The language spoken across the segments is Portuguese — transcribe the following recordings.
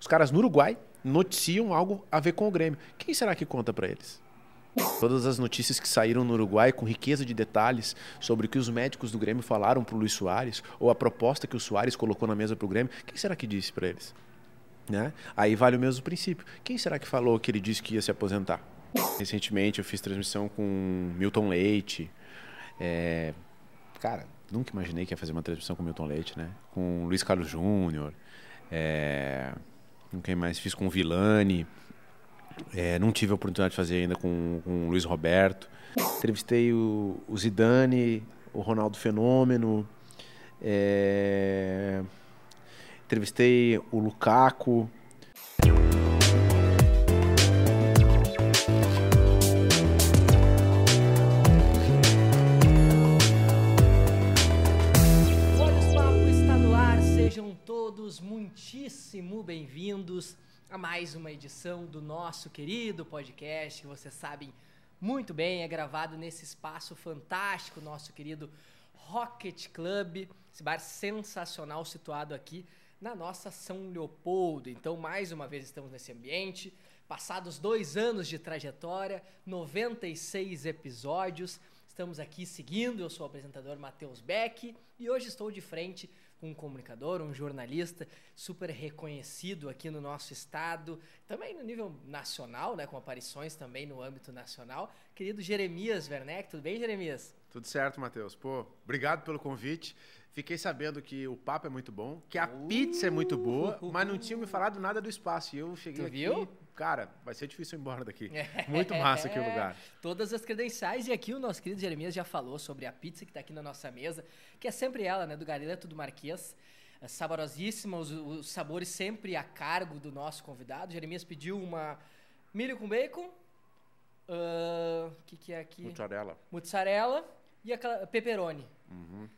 Os caras no Uruguai noticiam algo a ver com o Grêmio. Quem será que conta para eles? Todas as notícias que saíram no Uruguai com riqueza de detalhes sobre o que os médicos do Grêmio falaram para o Luiz Soares ou a proposta que o Soares colocou na mesa para o Grêmio, quem será que disse para eles? Né? Aí vale o mesmo princípio. Quem será que falou que ele disse que ia se aposentar? Recentemente eu fiz transmissão com Milton Leite. É... Cara, nunca imaginei que ia fazer uma transmissão com Milton Leite, né? Com Luiz Carlos Júnior. É... Com quem mais? Fiz com o Vilani. É, não tive a oportunidade de fazer ainda com, com o Luiz Roberto. Entrevistei o, o Zidane, o Ronaldo Fenômeno. É... Entrevistei o Lukaku. Muitíssimo bem-vindos a mais uma edição do nosso querido podcast, que vocês sabem muito bem, é gravado nesse espaço fantástico, nosso querido Rocket Club, esse bar sensacional situado aqui na nossa São Leopoldo. Então, mais uma vez estamos nesse ambiente. Passados dois anos de trajetória, 96 episódios, estamos aqui seguindo. Eu sou o apresentador Matheus Beck e hoje estou de frente um comunicador, um jornalista super reconhecido aqui no nosso estado, também no nível nacional, né, com aparições também no âmbito nacional. Querido Jeremias Werneck, tudo bem, Jeremias? Tudo certo, Matheus. Pô, obrigado pelo convite. Fiquei sabendo que o papo é muito bom, que a uh, pizza é muito boa, uh, mas não tinham me falado nada do espaço. E eu cheguei tu aqui, viu? Cara, vai ser difícil ir embora daqui. Muito massa aqui o lugar. Todas as credenciais. E aqui o nosso querido Jeremias já falou sobre a pizza que está aqui na nossa mesa, que é sempre ela, né, do Galeto do Marquês. É saborosíssima, os, os sabores sempre a cargo do nosso convidado. Jeremias pediu uma milho com bacon. O uh, que, que é aqui? Mussarela. Mussarela e aquela pepperoni. Uhum.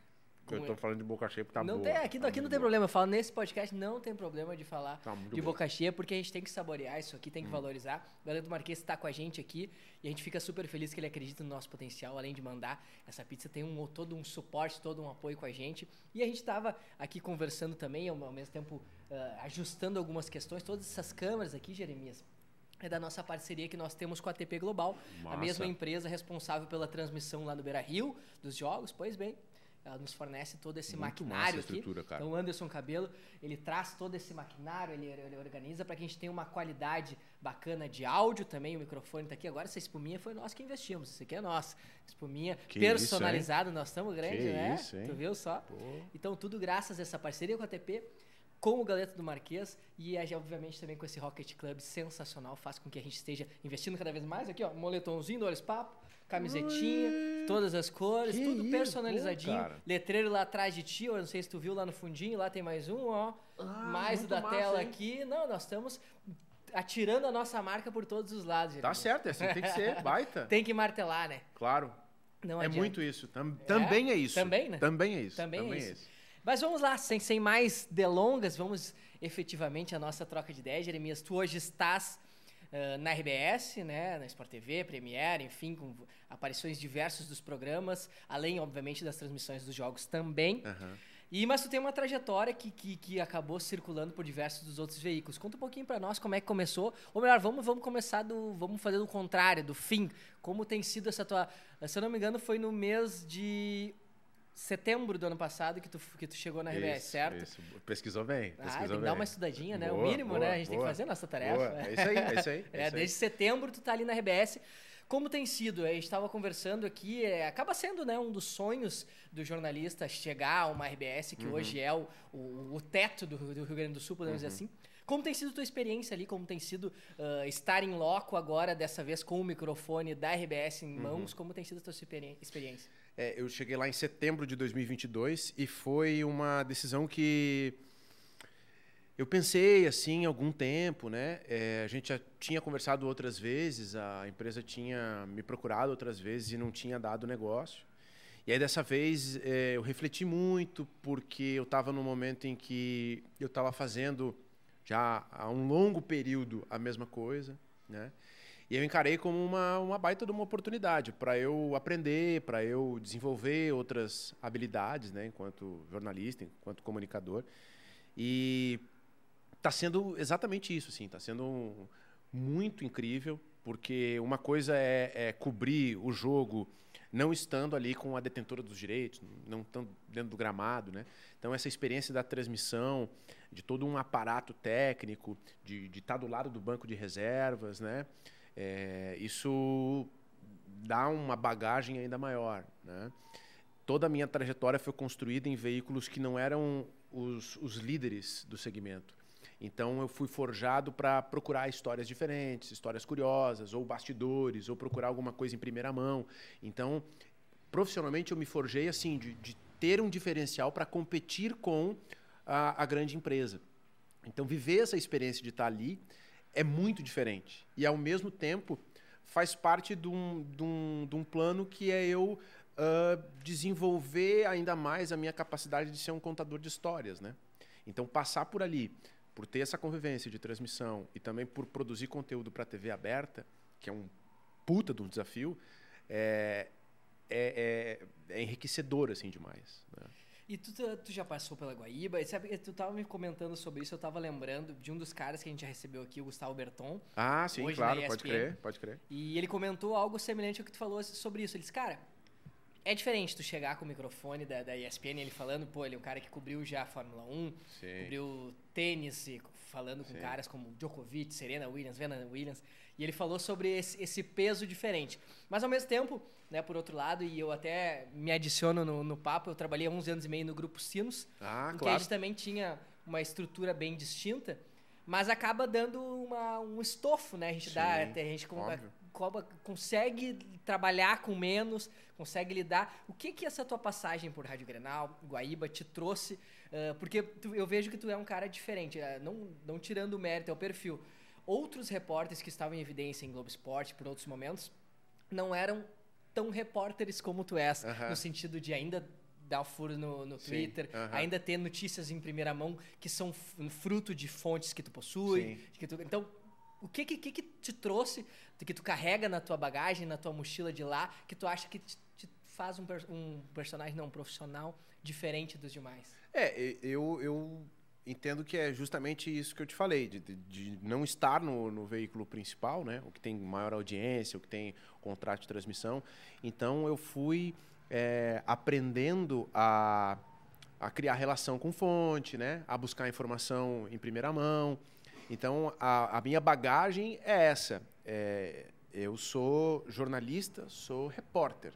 Eu tô falando de boca cheia porque tá não boa. Tem, aqui tá aqui não tem boa. problema. Eu falo nesse podcast, não tem problema de falar Tá de boa. boca cheia, porque a gente tem que saborear isso aqui, Hum. tem que valorizar. O Galera do Marquês está com a gente aqui e a gente fica super feliz que ele acredita no nosso potencial. Além de mandar essa pizza, tem um, todo um suporte, todo um apoio com a gente. E a gente estava aqui conversando também, ao, ao mesmo tempo ah, ajustando algumas questões. Todas essas câmeras aqui, Jeremias, é da nossa parceria que nós temos com a TP Global, a Massa. mesma empresa responsável pela transmissão lá no Beira Rio dos jogos. Pois bem, ela nos fornece todo esse Muito maquinário massa aqui. cara. Então, o Anderson Cabelo, ele traz todo esse maquinário, ele, ele organiza para que a gente tenha uma qualidade bacana de áudio também. O microfone tá aqui. Agora, essa espuminha foi nós que investimos. Isso aqui é nossa. Espuminha Que personalizada. nós estamos grandes, Que né? isso, hein? Tu viu só? Pô. Então, tudo graças a essa parceria com a TP, com o Galeto do Marquês e, obviamente, também com esse Rocket Club sensacional. Faz com que a gente esteja investindo cada vez mais. Aqui, ó, moletomzinho do Olhos Papo, camisetinha, todas as cores, tudo isso, personalizadinho. pô. Letreiro lá atrás de ti, eu não sei se tu viu lá no fundinho, lá tem mais um, ó. mais o da massa, tela hein? aqui. Não, nós estamos atirando a nossa marca por todos os lados. Tá certo, é assim tem que ser, baita. Tem que martelar, né? Claro. Não é adianta. muito isso. Tam- também é isso. Também, né? Também é isso. Também, é isso. Mas vamos lá, sem, sem mais delongas, vamos efetivamente à nossa troca de ideias. Jeremias, tu hoje estás ah, na RBS, né, na Sport TV, Premiere, enfim, com aparições diversas dos programas, além, obviamente, das transmissões dos jogos também. Aham. E, mas tu tem uma trajetória que, que, que acabou circulando por diversos dos outros veículos. Conta um pouquinho pra nós como é que começou. Ou melhor, vamos, vamos começar do. Vamos fazer do contrário, do fim. Como tem sido essa tua. Se eu não me engano, foi no mês de setembro do ano passado que tu, que tu chegou na RBS, Isso, certo? Isso. Pesquisou bem. Ah, Pesquisou tem que bem. dar uma estudadinha, né? o Boa, mínimo, boa, né? A gente tem que boa. fazer a nossa tarefa. Boa, É isso aí, é isso aí. É, isso aí. desde setembro tu tá ali na RBS. Como tem sido? A gente estava conversando aqui, é, acaba sendo né, um dos sonhos do jornalista chegar a uma RBS, Uhum. que hoje é o, o, o teto do, do Rio Grande do Sul, podemos Uhum. dizer assim. Como tem sido a tua experiência ali? Como tem sido ah, estar em loco agora, dessa vez com o microfone da RBS Uhum. em mãos? Como tem sido a tua experi- experiência? É, eu cheguei lá em setembro de 2022 e foi uma decisão que eu pensei assim algum tempo, né? É, a gente já tinha conversado outras vezes, a empresa tinha me procurado outras vezes e não tinha dado negócio. E aí dessa vez é, eu refleti muito porque eu estava num momento em que eu estava fazendo já há um longo período a mesma coisa, né? E eu encarei como uma, uma baita de uma oportunidade para eu aprender, para eu desenvolver outras habilidades, né, enquanto jornalista, enquanto comunicador. E tá sendo exatamente isso, assim, tá sendo muito incrível, porque uma coisa é, é cobrir o jogo não estando ali com a detentora dos direitos, não estando dentro do gramado, né? Então essa experiência da transmissão, de todo um aparato técnico, de estar tá do lado do banco de reservas, né? É, isso dá uma bagagem ainda maior, né? Toda a minha trajetória foi construída em veículos que não eram os, os líderes do segmento. Então eu fui forjado para procurar histórias diferentes, histórias curiosas, ou bastidores, ou procurar alguma coisa em primeira mão. Então, profissionalmente eu me forjei assim de, de ter um diferencial para competir com a, a, grande empresa. Então viver essa experiência de estar ali é muito diferente e ao mesmo tempo faz parte de um, de um, de um plano que é eu uh, desenvolver ainda mais a minha capacidade de ser um contador de histórias, né? Então passar por ali por ter essa convivência de transmissão e também por produzir conteúdo para a TV aberta, que é um puta de um desafio, é, é, é, é enriquecedor assim demais. Né? E tu, tu, já passou pela Guaíba, e sabe, tu estava me comentando sobre isso, eu estava lembrando de um dos caras que a gente já recebeu aqui, o Gustavo Berton. Ah, sim, claro, pode crer, pode crer. E ele comentou algo semelhante ao que tu falou sobre isso. Ele disse, cara, é diferente tu chegar com o microfone da, da ESPN ele falando, pô, ele é um cara que cobriu já a Fórmula 1, Sim. cobriu tênis, falando com Sim. caras como Djokovic, Serena Williams, Venus Williams, e ele falou sobre esse, esse, peso diferente. Mas ao mesmo tempo, né, por outro lado, e eu até me adiciono no, no papo, eu trabalhei há 11 anos e meio no Grupo Sinos, ah, em claro. que a gente também tinha uma estrutura bem distinta, mas acaba dando uma, um estofo, né? A gente Sim, dá, a gente consegue trabalhar com menos, consegue lidar. O que que essa tua passagem por Rádio Grenal, Guaíba, te trouxe? Uh, porque tu, eu vejo que tu é um cara diferente, uh, não, não tirando o mérito, é o perfil. Outros repórteres que estavam em evidência em Globo Esporte por outros momentos não eram tão repórteres como tu és, uh -huh. no sentido de ainda dar furo no, no Twitter, Sim, uh -huh. ainda ter notícias em primeira mão que são fruto de fontes que tu possui. Que tu, então, o que, que, que te trouxe, que tu carrega na tua bagagem, na tua mochila de lá, que tu acha que te, te faz um, um, personagem, não, um profissional diferente dos demais? É, eu, eu entendo que é justamente isso que eu te falei, de, de, não estar no, no, veículo principal, né? O que tem maior audiência, o que tem contrato de transmissão. Então eu fui é, aprendendo a, a criar relação com fonte, né? A buscar informação em primeira mão. Então, a, a minha bagagem é essa. É, eu sou jornalista, sou repórter.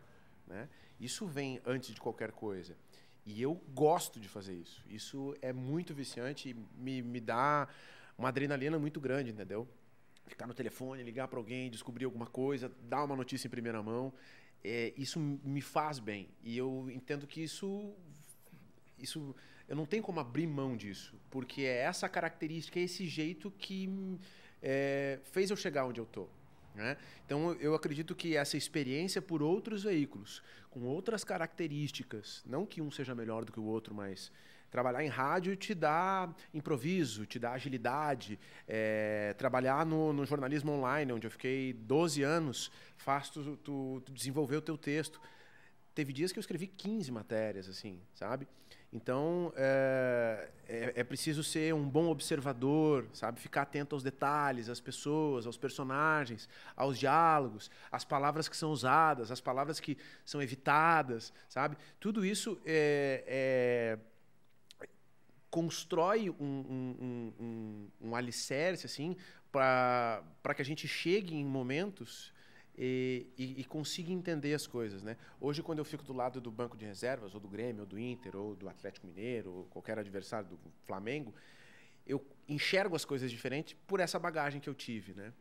Né? Isso vem antes de qualquer coisa. E eu gosto de fazer isso. Isso é muito viciante e me, me dá uma adrenalina muito grande, entendeu? Ficar no telefone, ligar para alguém, descobrir alguma coisa, dar uma notícia em primeira mão. É, isso me faz bem. E eu entendo que isso, isso eu não tenho como abrir mão disso, porque é essa característica, é esse jeito que é, fez eu chegar onde eu estou. Né? Então, eu acredito que essa experiência por outros veículos, com outras características, não que um seja melhor do que o outro, mas trabalhar em rádio te dá improviso, te dá agilidade. É, trabalhar no, no, jornalismo online, onde eu fiquei 12 anos, faz tu, tu, tu desenvolver o teu texto. Teve dias que eu escrevi 15 matérias, assim, sabe? Então, é, é, é, preciso ser um bom observador, sabe? Ficar atento aos detalhes, às pessoas, aos personagens, aos diálogos, às palavras que são usadas, às palavras que são evitadas, sabe? Tudo isso é, constrói um, um, um, um alicerce, assim, para que a gente chegue em momentos e, e, e, consiga entender as coisas. Né? Hoje, quando eu fico do lado do banco de reservas, ou do Grêmio, ou do Inter, ou do Atlético Mineiro, ou qualquer adversário do Flamengo, eu enxergo as coisas diferentes por essa bagagem que eu tive. Né?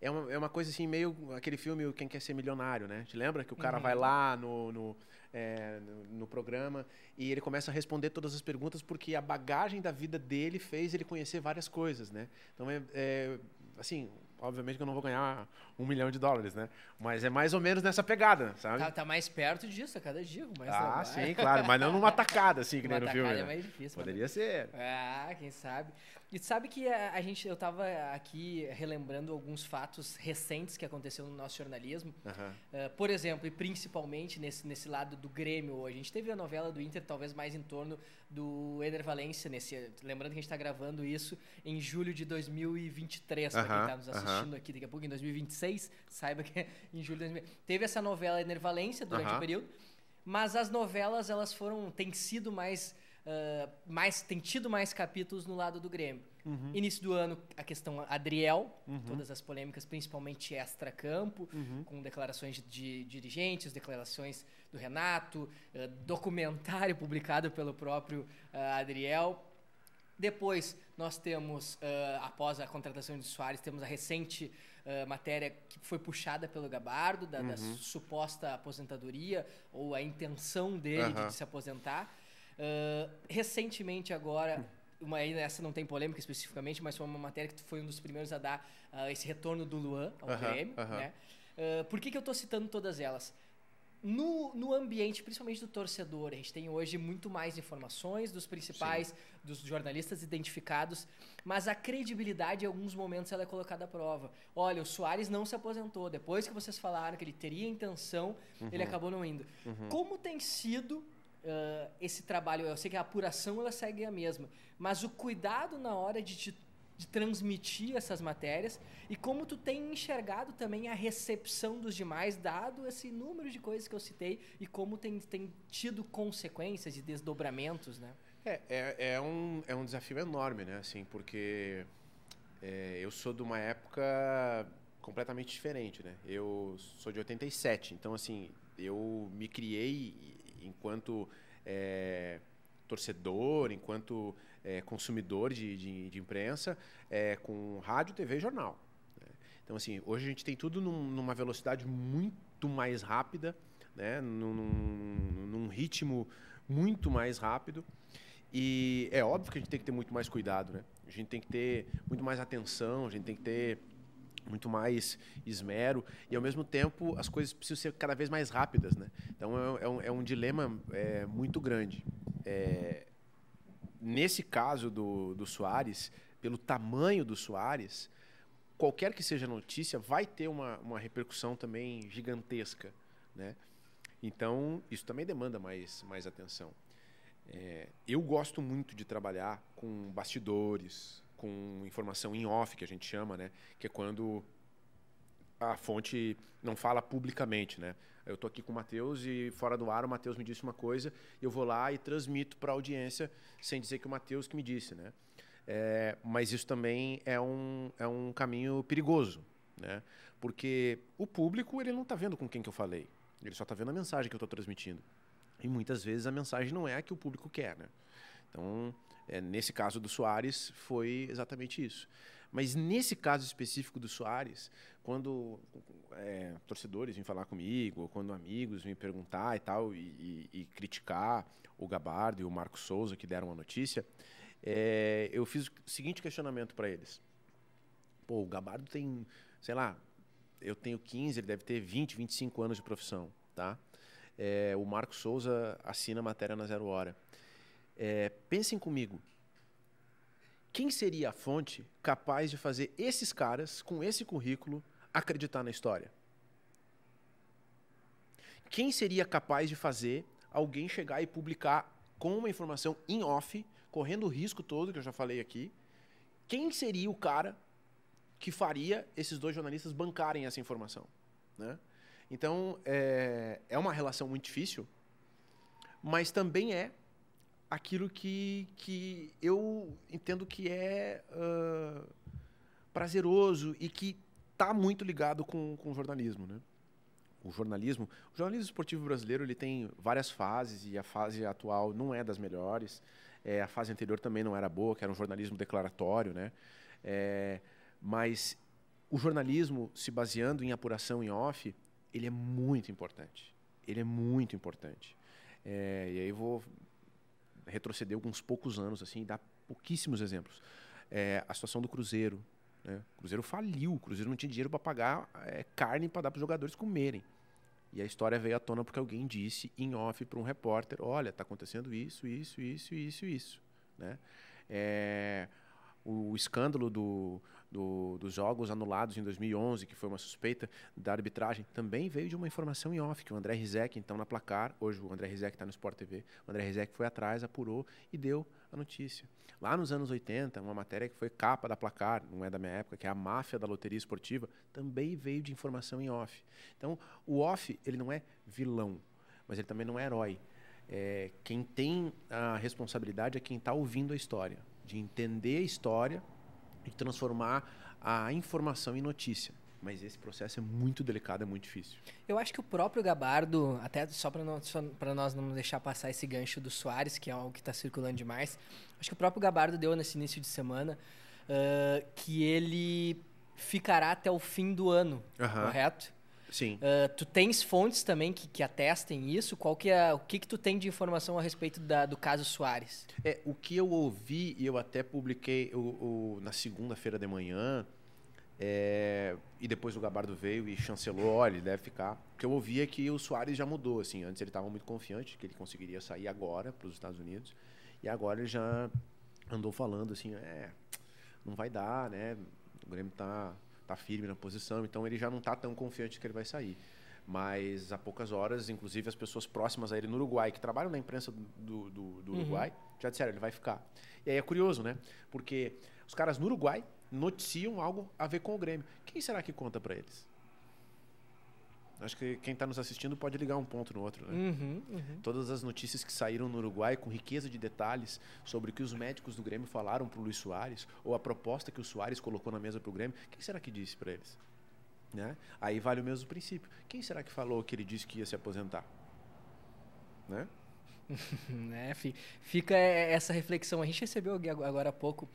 É, uma, é uma coisa assim, meio aquele filme Quem Quer Ser Milionário, né? Te lembra? Que o cara uhum. vai lá no, no, é, no, no, programa e ele começa a responder todas as perguntas porque a bagagem da vida dele fez ele conhecer várias coisas, né? Então, é, é assim, obviamente que eu não vou ganhar um milhão de dólares, né? Mas é mais ou menos nessa pegada, sabe? Tá, tá mais perto disso a cada dia. Mais ah, sim, claro. Mas não numa tacada, assim, que nem no filme. é né? mais difícil. Poderia ser. Ah, quem sabe. E sabe que a, a, gente, eu estava aqui relembrando alguns fatos recentes que aconteceram no nosso jornalismo. Uhum. Uh, por exemplo, e principalmente nesse, nesse lado do Grêmio hoje. A gente teve a novela do Inter, talvez mais em torno do Ener Valência. Nesse, lembrando que a gente está gravando isso em julho de 2023, para uhum. quem está nos assistindo uhum. aqui daqui a pouco, em 2026. Saiba que é em julho de 2023. Teve essa novela Ener Valência durante o período. Mas as novelas, elas foram, têm sido mais uh, mais, tem tido mais capítulos no lado do Grêmio. Uhum. Início do ano, a questão Adriel, uhum. todas as polêmicas, principalmente extra-campo, uhum. com declarações de, de, dirigentes, declarações do Renato, uh, documentário publicado pelo próprio uh, Adriel. Depois, nós temos, após a contratação de Soares, temos a recente Uh, matéria que foi puxada pelo Gabardo, da, uhum. da, suposta aposentadoria ou a intenção dele uhum. de se aposentar. Uh, recentemente agora, uma, essa não tem polêmica especificamente, mas foi uma matéria que foi um dos primeiros a dar uh, esse retorno do Luan ao uh -huh, Grêmio. -huh. Né? Uh, por que, que eu estou citando todas elas? No, no ambiente, principalmente do torcedor, a gente tem hoje muito mais informações dos principais, Sim. dos jornalistas identificados, mas a credibilidade, em alguns momentos, ela é colocada à prova. Olha, o Soares não se aposentou. Depois que vocês falaram que ele teria intenção, uhum. ele acabou não indo. Uhum. Como tem sido uh, esse trabalho, eu sei que a apuração ela segue a mesma, mas o cuidado na hora de, te, de transmitir essas matérias e como tu tem enxergado também a recepção dos demais, dado esse número de coisas que eu citei e como tem, tem tido consequências e desdobramentos, né? É, é, é, um, é um desafio enorme, né? Assim, porque é, eu sou de uma época completamente diferente, né? Eu sou de 87, então assim, eu me criei enquanto é, torcedor, enquanto é, consumidor de, de, de imprensa, é, com rádio, TV e jornal. Né? Então, assim, hoje a gente tem tudo num, numa velocidade muito mais rápida, né? num, num, num ritmo muito mais rápido. E é óbvio que a gente tem que ter muito mais cuidado, né? A gente tem que ter muito mais atenção, a gente tem que ter muito mais esmero e ao mesmo tempo as coisas precisam ser cada vez mais rápidas, né? Então é, é, um, é um, dilema é, muito grande. É, nesse caso do, do Soares, pelo tamanho do Soares, qualquer que seja a notícia vai ter uma, uma repercussão também gigantesca, né? Então isso também demanda mais mais atenção. É, eu gosto muito de trabalhar com bastidores, com informação em off, que a gente chama, né? Que é quando a fonte não fala publicamente, né? Eu estou aqui com o Matheus e fora do ar o Matheus me disse uma coisa, eu vou lá e transmito para a audiência sem dizer que o Matheus que me disse, né? É, mas isso também é um, é um caminho perigoso, né? Porque o público ele não está vendo com quem que eu falei, ele só está vendo a mensagem que eu estou transmitindo. E muitas vezes a mensagem não é a que o público quer, né? Então, é, nesse caso do Soares, foi exatamente isso. Mas nesse caso específico do Soares, quando é, torcedores vêm falar comigo, ou quando amigos vêm perguntar e tal, e, e, e criticar o Gabardo e o Marco Souza que deram a notícia, é, eu fiz o seguinte questionamento para eles. Pô, o Gabardo tem, sei lá, eu tenho 15, ele deve ter 20, 25 anos de profissão, tá? É, o Marco Souza assina matéria na Zero Hora. É, pensem comigo. Quem seria a fonte capaz de fazer esses caras, com esse currículo, acreditar na história? Quem seria capaz de fazer alguém chegar e publicar com uma informação em off, correndo o risco todo que eu já falei aqui? Quem seria o cara que faria esses dois jornalistas bancarem essa informação? Né? Então, é, é uma relação muito difícil, mas também é aquilo que, que eu entendo que é uh, prazeroso e que está muito ligado com, com o jornalismo, né? O jornalismo, o jornalismo esportivo brasileiro ele tem várias fases e a fase atual não é das melhores. É, a fase anterior também não era boa, que era um jornalismo declaratório, né? É, mas o jornalismo se baseando em apuração em off, ele é muito importante. Ele é muito importante. É, e aí vou retroceder alguns poucos anos, assim, dá pouquíssimos exemplos. É, a situação do Cruzeiro. Né? O Cruzeiro faliu, o Cruzeiro não tinha dinheiro para pagar é, carne para dar para os jogadores comerem. E a história veio à tona porque alguém disse em off para um repórter: olha, está acontecendo isso, isso, isso, isso, isso. Né? É, o escândalo do, do, dos jogos anulados em 2011, que foi uma suspeita da arbitragem, também veio de uma informação em off, que o André Rizek, então na placar, hoje o André Rizek está no Sport TV, o André Rizek foi atrás, apurou e deu a notícia. Lá nos anos 80, uma matéria que foi capa da placar, não é da minha época, que é a máfia da loteria esportiva, também veio de informação em off. Então, o off, ele não é vilão, mas ele também não é herói. É, quem tem a responsabilidade é quem está ouvindo a história, de entender a história e transformar a informação em notícia. Mas esse processo é muito delicado, é muito difícil. Eu acho que o próprio Gabardo, até só para nós, não deixar passar esse gancho do Soares, que é algo que está circulando demais, acho que o próprio Gabardo deu nesse início de semana uh, que ele ficará até o fim do ano, correto? Sim. Uh, tu tens fontes também que, que atestem isso? Qual que é, o que, que tu tem de informação a respeito da, do caso Soares? É, o que eu ouvi, e eu até publiquei o, o na segunda-feira de manhã, é, e depois o Gabardo veio e chancelou, olha, ele deve ficar. O que eu ouvi é que o Soares já mudou, assim. Antes ele estava muito confiante que ele conseguiria sair agora para os Estados Unidos. E agora ele já andou falando assim, é, não vai dar, né? O Grêmio está tá firme na posição, então ele já não está tão confiante que ele vai sair. Mas há poucas horas, inclusive as pessoas próximas a ele no Uruguai, que trabalham na imprensa do, do, do uhum. Uruguai, uhum. já disseram, ele vai ficar. E aí é curioso, né? Porque os caras no Uruguai noticiam algo a ver com o Grêmio. Quem será que conta para eles? Acho que quem está nos assistindo pode ligar um ponto no outro. Né? Uhum, uhum. Todas as notícias que saíram no Uruguai com riqueza de detalhes sobre o que os médicos do Grêmio falaram para o Luiz Soares, ou a proposta que o Soares colocou na mesa para o Grêmio, quem será que disse para eles? Né? Aí vale o mesmo princípio. Quem será que falou que ele disse que ia se aposentar? Né? né? Fica essa reflexão. A gente recebeu agora há pouco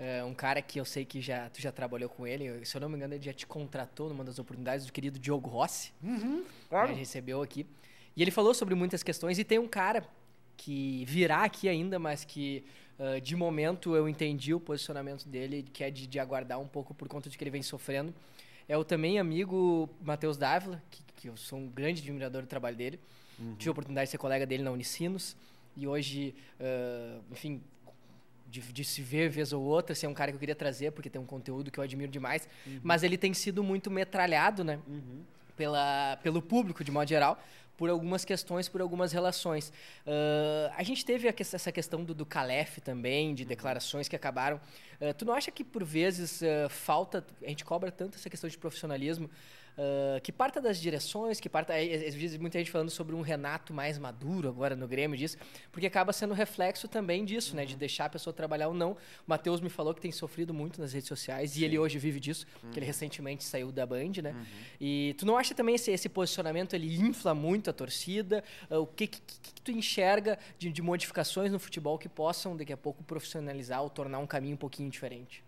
é, um cara que eu sei que já, tu já trabalhou com ele, se eu não me engano, ele já te contratou numa das oportunidades, do querido Diogo Rossi. Uhum, claro. Ele recebeu aqui. E ele falou sobre muitas questões, e tem um cara que virá aqui ainda, mas que uh, de momento eu entendi o posicionamento dele, que é de, de, aguardar um pouco por conta de que ele vem sofrendo. É o também amigo Matheus Dávila, que, que eu sou um grande admirador do trabalho dele. Uhum. Tive a oportunidade de ser colega dele na Unicinos. E hoje, uh, enfim, de, de, se ver vez ou outra, se é um cara que eu queria trazer, porque tem um conteúdo que eu admiro demais. Uhum. Mas ele tem sido muito metralhado, né? Uhum. Pela, pelo público, de modo geral, por algumas questões, por algumas relações. Uh, a gente teve essa questão do, do Calef também, de uhum. declarações que acabaram. Uh, tu não acha que, por vezes, uh, falta. A gente cobra tanto essa questão de profissionalismo Uh, que parta das direções, que parta. Às vezes muita gente falando sobre um Renato mais maduro agora no Grêmio disso, porque acaba sendo reflexo também disso, uhum. né? De uhum. deixar a pessoa trabalhar ou não. O Matheus me falou que tem sofrido muito nas redes sociais Sim. e ele hoje vive disso, uhum. que ele recentemente saiu da Band, né? Uhum. E tu não acha também esse, esse posicionamento ele infla muito a torcida? Uh, o que, que, que, tu enxerga de, de modificações no futebol que possam daqui a pouco profissionalizar ou tornar um caminho um pouquinho diferente?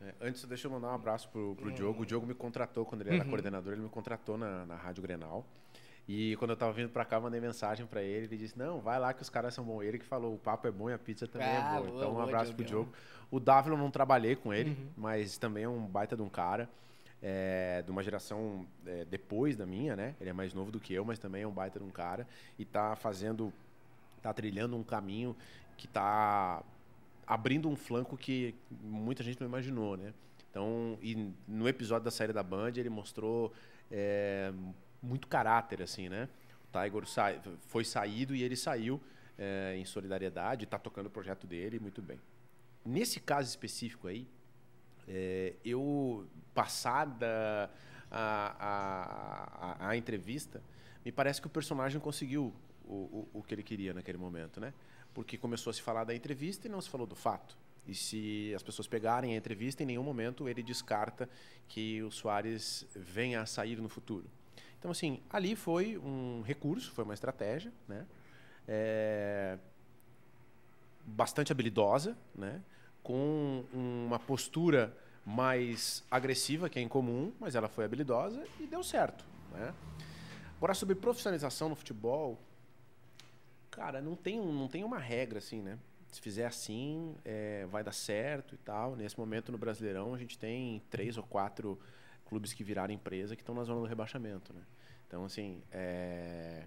É, antes, deixa eu mandar um abraço pro, pro Diogo. O Diogo me contratou quando ele era uhum. coordenador, ele me contratou na, na Rádio Grenal. E quando eu tava vindo para cá, mandei mensagem para ele. Ele disse: Não, vai lá que os caras são bons. Ele que falou: o papo é bom e a pizza também é ah, é boa. Então, um abraço Diogo. pro Diogo. O Dávila eu não trabalhei com ele, uhum. mas também é um baita de um cara. É, de uma geração é, depois da minha, né? Ele é mais novo do que eu, mas também é um baita de um cara. E tá fazendo, tá trilhando um caminho que tá abrindo um flanco que muita gente não imaginou, né? Então, e no episódio da saída da Band, ele mostrou é, muito caráter, assim, né? O Tiger sa foi saído e ele saiu é, em solidariedade, está tocando o projeto dele muito bem. Nesse caso específico aí, é, eu, passada a, a, a, a, entrevista, me parece que o personagem conseguiu o, o, o que ele queria naquele momento, né? Porque começou a se falar da entrevista e não se falou do fato. E se as pessoas pegarem a entrevista, em nenhum momento ele descarta que o Soares venha a sair no futuro. Então, assim, ali foi um recurso, foi uma estratégia, né? É... bastante habilidosa, né? com uma postura mais agressiva, que é incomum, mas ela foi habilidosa e deu certo. Né? Agora, sobre profissionalização no futebol, Cara, não tem, não tem uma regra assim, né? Se fizer assim, é, vai dar certo e tal. Nesse momento no Brasileirão a gente tem três ou quatro clubes que viraram empresa que estão na zona do rebaixamento, né? Então, assim, é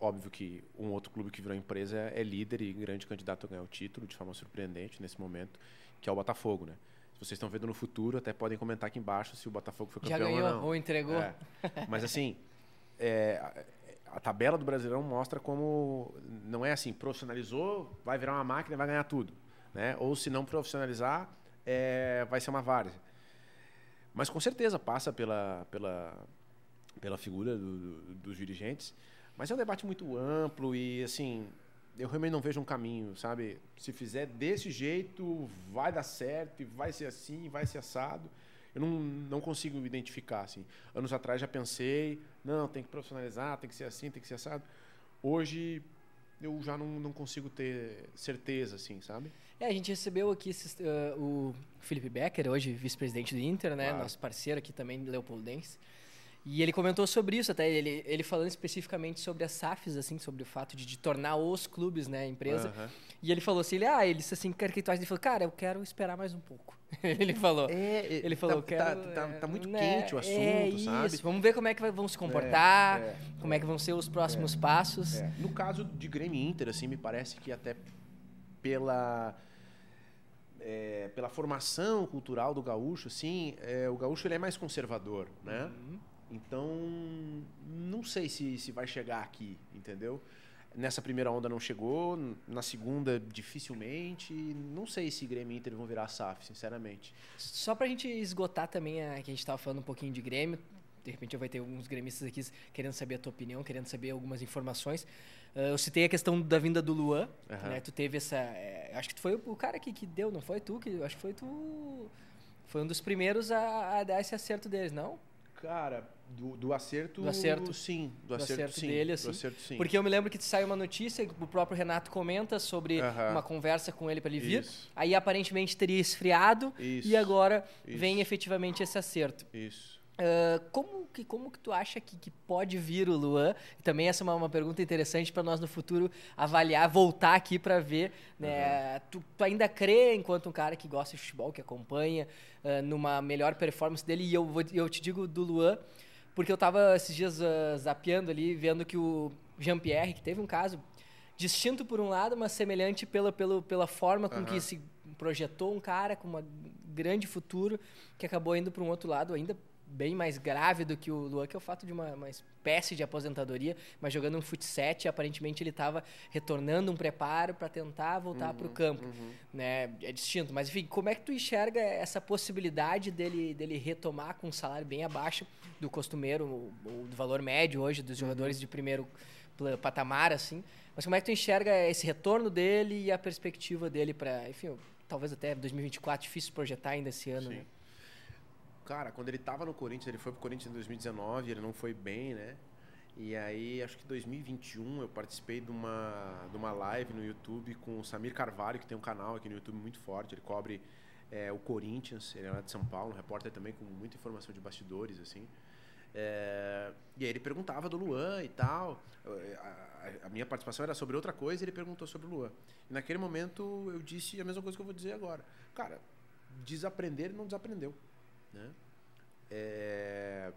óbvio que um outro clube que virou empresa é líder e grande candidato a ganhar o título de forma surpreendente nesse momento. que é o Botafogo, né? Se vocês estão vendo no futuro, até podem comentar aqui embaixo se o Botafogo foi Já campeão ganhou ou não. ou entregou? É. Mas assim, é, a, tabela do Brasileirão mostra como não é assim, profissionalizou, vai virar uma máquina e vai ganhar tudo. Né? Ou se não profissionalizar, é, vai ser uma várzea. Mas com certeza passa pela, pela, pela figura do- do- dos dirigentes. Mas é um debate muito amplo e assim, eu realmente não vejo um caminho, sabe? Se fizer desse jeito, vai dar certo, vai ser assim, vai ser assado. Eu não, não consigo identificar, assim. Anos atrás já pensei, não, tem que profissionalizar, tem que ser assim, tem que ser assado. Hoje eu já não, não consigo ter certeza, assim, sabe? É, a gente recebeu aqui ah, o Felipe Becker, hoje vice-presidente do Inter, né? Claro. Nosso parceiro aqui também, Leopoldense. E ele comentou sobre isso, até ele, ele falando especificamente sobre as SAFs, assim, sobre o fato de, de tornar os clubes, né, a empresa. Aham. E ele falou assim, ele, ah, ele disse assim, cara, que tu acha? Ele falou, cara, eu quero esperar mais um pouco. ele falou. É, Ele falou, tá, quero, tá, tá, é, tá muito né, quente o assunto, é sabe? Isso. Vamos ver como é que vão se comportar, é, como é que vão ser os próximos passos. É, No caso de Grêmio Inter, assim, me parece que até pela é, pela formação cultural do gaúcho, assim, é, o gaúcho ele é mais conservador, né? Uhum. Então, não sei se, se vai chegar aqui, entendeu? Nessa primeira onda não chegou, na segunda dificilmente. Não sei se Grêmio e Inter vão virar SAF, sinceramente. Só pra gente esgotar também, a, que a gente tava falando um pouquinho de Grêmio, de repente vai ter alguns gremistas aqui querendo saber a tua opinião, querendo saber algumas informações. Ah, eu citei a questão da vinda do Luan, Aham. né? Tu teve essa... é, acho que tu foi o cara que, que deu, não foi tu? Que, acho que foi tu... Foi um dos primeiros a, a dar esse acerto deles, não? Cara, do, do acerto, Do acerto. sim. Do, Do acerto, acerto sim. dele, assim. Do acerto, sim. Porque eu me lembro que saiu uma notícia, o próprio Renato comenta sobre Aham. uma conversa com ele para ele vir. Isso. Aí aparentemente teria esfriado Isso. e agora Isso. vem efetivamente esse acerto. Isso. Ah, como, que, como que tu acha que, que pode vir o Luan? E também essa é uma, uma pergunta interessante para nós no futuro avaliar, voltar aqui para ver. Né? Tu, tu ainda crê, enquanto um cara que gosta de futebol, que acompanha, ah, numa melhor performance dele? E eu, vou, eu te digo do Luan, porque eu tava esses dias ah, zapeando ali, vendo que o Jean-Pierre, que teve um caso distinto por um lado, mas semelhante pela, pela, pela forma com que Aham. se projetou um cara com um grande futuro, que acabou indo para um outro lado ainda bem mais grave do que o Luan, que é o fato de uma, uma espécie de aposentadoria, mas jogando um fut e aparentemente ele estava retornando um preparo para tentar voltar para o campo, né? É distinto, mas enfim, como é que tu enxerga essa possibilidade dele dele retomar com um salário bem abaixo do costumeiro, ou, do valor médio hoje dos jogadores de primeiro patamar assim? Mas como é que tu enxerga esse retorno dele e a perspectiva dele para, enfim, talvez até 2024 difícil projetar ainda esse ano, Sim. né? Cara, quando ele tava no Corinthians, ele foi pro Corinthians em 2019, ele não foi bem, né? E aí, acho que em 2021 eu participei de uma, de uma live no YouTube com o Samir Carvalho, que tem um canal aqui no YouTube muito forte. Ele cobre é, o Corinthians, ele é lá de São Paulo, um repórter também com muita informação de bastidores, assim. É, e aí ele perguntava do Luan e tal. A, a- minha participação era sobre outra coisa e ele perguntou sobre o Luan. E naquele momento eu disse a mesma coisa que eu vou dizer agora. Cara, desaprender não desaprendeu. Né? É,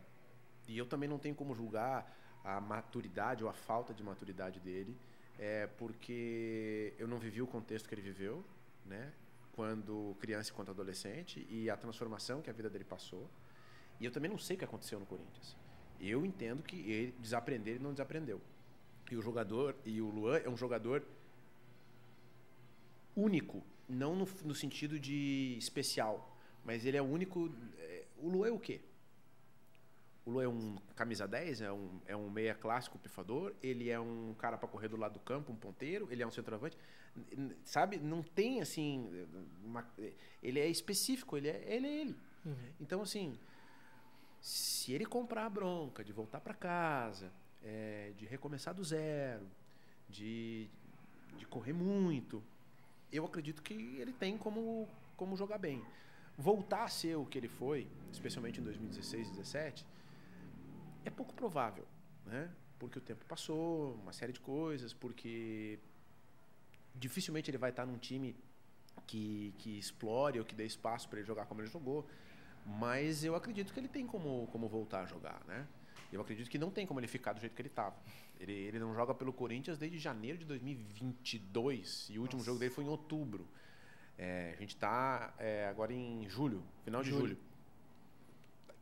e eu também não tenho como julgar a maturidade ou a falta de maturidade dele, é, porque eu não vivi o contexto que ele viveu, né? quando criança e quanto adolescente, e a transformação que a vida dele passou. E eu também não sei o que aconteceu no Corinthians. Eu entendo que ele desaprender, ele não desaprendeu. E o jogador, e o Luan é um jogador único, não no, no sentido de especial, mas ele é único. O Luan é o quê? O Luan é um camisa 10, é um, é um meia clássico pifador, ele é um cara para correr do lado do campo, um ponteiro, ele é um centroavante. Sabe, não tem assim. uma- ele é específico, ele é ele. É ele. Então, assim, se ele comprar a bronca de voltar para casa, é, de recomeçar do zero, de, de correr muito, eu acredito que ele tem como, como jogar bem. Voltar a ser o que ele foi, especialmente em 2016, 2017, é pouco provável, né? Porque o tempo passou, uma série de coisas, porque dificilmente ele vai estar num time que, que explore ou que dê espaço para ele jogar como ele jogou. Mas eu acredito que ele tem como, como voltar a jogar, né? Eu acredito que não tem como ele ficar do jeito que ele estava. Ele, ele não joga pelo Corinthians desde janeiro de 2022 e o último Nossa. jogo dele foi em outubro. É, a gente está é, agora em julho, final de julho.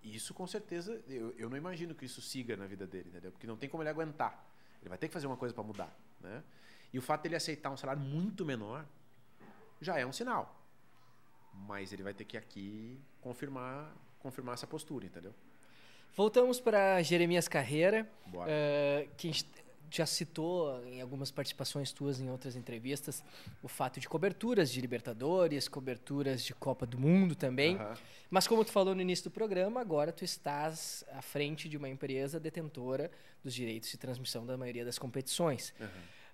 Isso com certeza, eu, eu não imagino que isso siga na vida dele, entendeu? Porque não tem como ele aguentar. Ele vai ter que fazer uma coisa para mudar, né? E o fato dele aceitar um salário muito menor já é um sinal. Mas ele vai ter que aqui confirmar, confirmar essa postura, entendeu? Voltamos para Jeremias Carreira, uh, que já citou em algumas participações tuas em outras entrevistas o fato de coberturas de Libertadores, coberturas de Copa do Mundo também. Uhum. Mas como tu falou no início do programa, agora tu estás à frente de uma empresa detentora dos direitos de transmissão da maioria das competições. Uhum.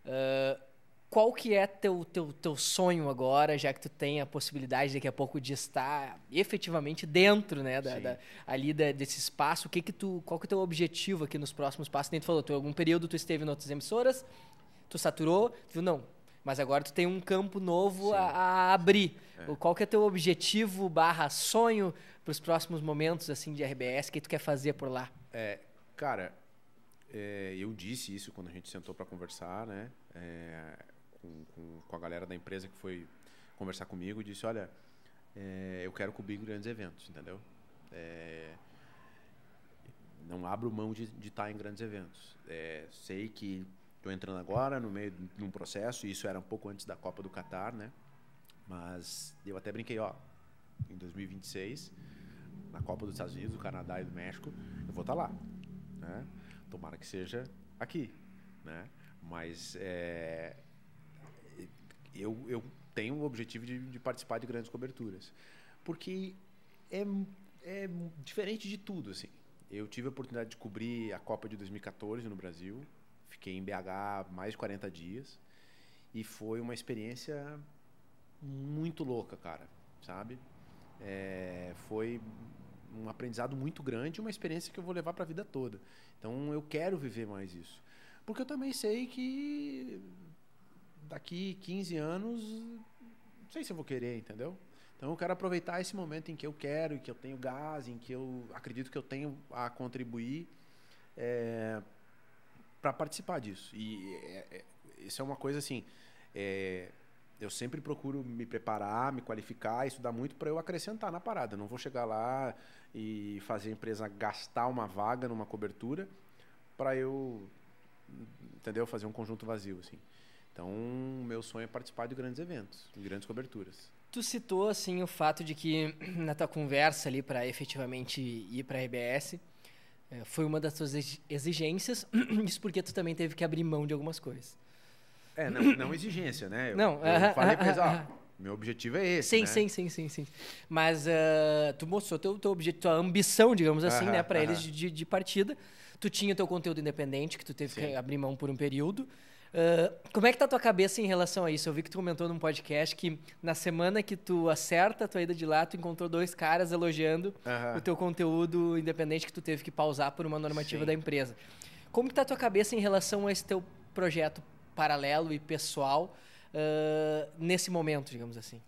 Uh, qual que é teu, teu, teu sonho agora, já que tu tem a possibilidade daqui a pouco de estar efetivamente dentro, né, da, da ali da, desse espaço? O que que tu, qual que é o teu objetivo aqui nos próximos passos? Nem tu falou, tu, algum período tu esteve em outras emissoras, tu saturou, tu viu, não, mas agora tu tem um campo novo a, a, abrir. É. Qual que é teu objetivo barra sonho para os próximos momentos assim de RBS? O que tu quer fazer por lá? É, cara, é, eu disse isso quando a gente sentou para conversar, né? É, com, com, a galera da empresa que foi conversar comigo e disse, olha, é, eu quero cobrir grandes eventos, entendeu? É, não abro mão de, de estar em grandes eventos. É, sei que estou entrando agora no meio de um processo, e isso era um pouco antes da Copa do Catar, né? Mas eu até brinquei, ó, em 2026, na Copa dos Estados Unidos, do Canadá e do México, eu vou estar lá, né? Tomara que seja aqui, né? Mas é, eu, eu tenho o objetivo de, de, participar de grandes coberturas. Porque é, é diferente de tudo, assim. Eu tive a oportunidade de cobrir a Copa de 2014 no Brasil. Fiquei em BH mais de 40 dias. E foi uma experiência muito louca, cara. Sabe? É, foi um aprendizado muito grande, uma experiência que eu vou levar para a vida toda. Então eu quero viver mais isso. Porque eu também sei que daqui 15 anos, não sei se eu vou querer, entendeu? Então eu quero aproveitar esse momento em que eu quero, em que eu tenho gás, em que eu acredito que eu tenho a contribuir é, para participar disso. E é, é, isso é uma coisa assim. Eu sempre procuro me preparar, me qualificar, estudar muito para eu acrescentar na parada. Eu não vou chegar lá e fazer a empresa gastar uma vaga numa cobertura para eu, entendeu? Fazer um conjunto vazio, assim. Então, meu sonho é participar de grandes eventos, de grandes coberturas. Tu citou assim o fato de que na tua conversa ali para efetivamente ir para a RBS eh, foi uma das tuas exigências, isso porque tu também teve que abrir mão de algumas coisas. É, não, não exigência, né? Eu, não, eu -huh, falei pra eles, ó, meu objetivo é esse, sim, né? Sim, sim, sim, sim. Mas uh, tu mostrou teu, teu objetivo, tua ambição, digamos assim, né, para eles de, de partida. Tu tinha teu conteúdo independente, que tu teve sim. que abrir mão por um período. Uh, como é que tá a tua cabeça em relação a isso? Eu vi que tu comentou num podcast que na semana que tu acerta a tua ida de lá, tu encontrou dois caras elogiando o teu conteúdo independente que tu teve que pausar por uma normativa Sim. da empresa. Como que tá a tua cabeça em relação a esse teu projeto paralelo e pessoal uh, nesse momento, digamos assim?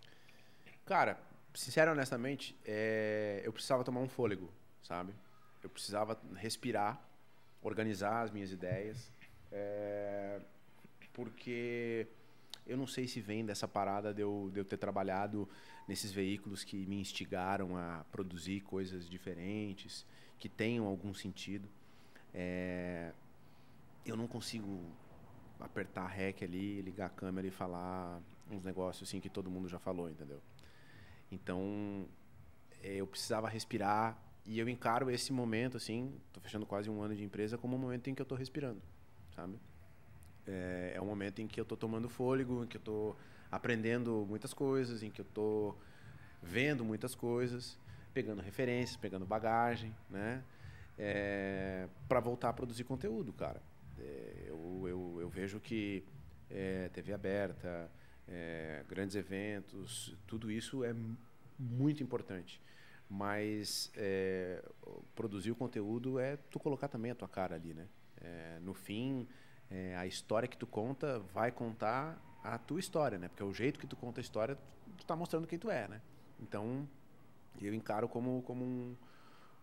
Cara, sincero honestamente, é, eu precisava tomar um fôlego, sabe? Eu precisava respirar, organizar as minhas ideias. É, porque eu não sei se vem dessa parada de eu, de eu ter trabalhado nesses veículos que me instigaram a produzir coisas diferentes, que tenham algum sentido. É, eu não consigo apertar REC ali, ligar a câmera e falar uns negócios assim que todo mundo já falou, entendeu? Então, é, eu precisava respirar e eu encaro esse momento assim, tô fechando quase um ano de empresa como um momento em que eu tô respirando, sabe? É, é um momento em que eu estou tomando fôlego, em que eu estou aprendendo muitas coisas, em que eu estou vendo muitas coisas, pegando referências, pegando bagagem, né? É, para voltar a produzir conteúdo, cara. É, eu, eu, eu, vejo que é, TV aberta, é, grandes eventos, tudo isso é muito importante. Mas é, produzir o conteúdo é tu colocar também a tua cara ali, né? É, no fim, é, a história que tu conta vai contar a tua história, né? Porque o jeito que tu conta a história, tu tá mostrando quem tu é, né? Então, eu encaro como, como, um,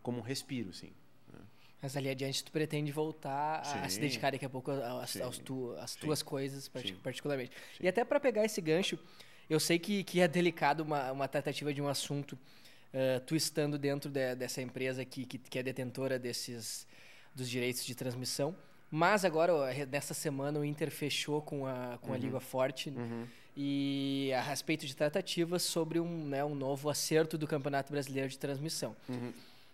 como um respiro, sim. Né? Mas ali adiante tu pretende voltar sim, a se dedicar daqui a pouco às, tu, às tuas coisas, particularmente. Sim. E até para pegar esse gancho, Eu sei que, que é delicado uma, uma tratativa de um assunto, uh, tu estando dentro de, dessa empresa que, que, que, é detentora desses dos direitos de transmissão. Mas agora, nessa semana, o Inter fechou com a, com uhum. a Liga Forte uhum. e a respeito de tratativas sobre um, né, um novo acerto do Campeonato Brasileiro de Transmissão. Uhum.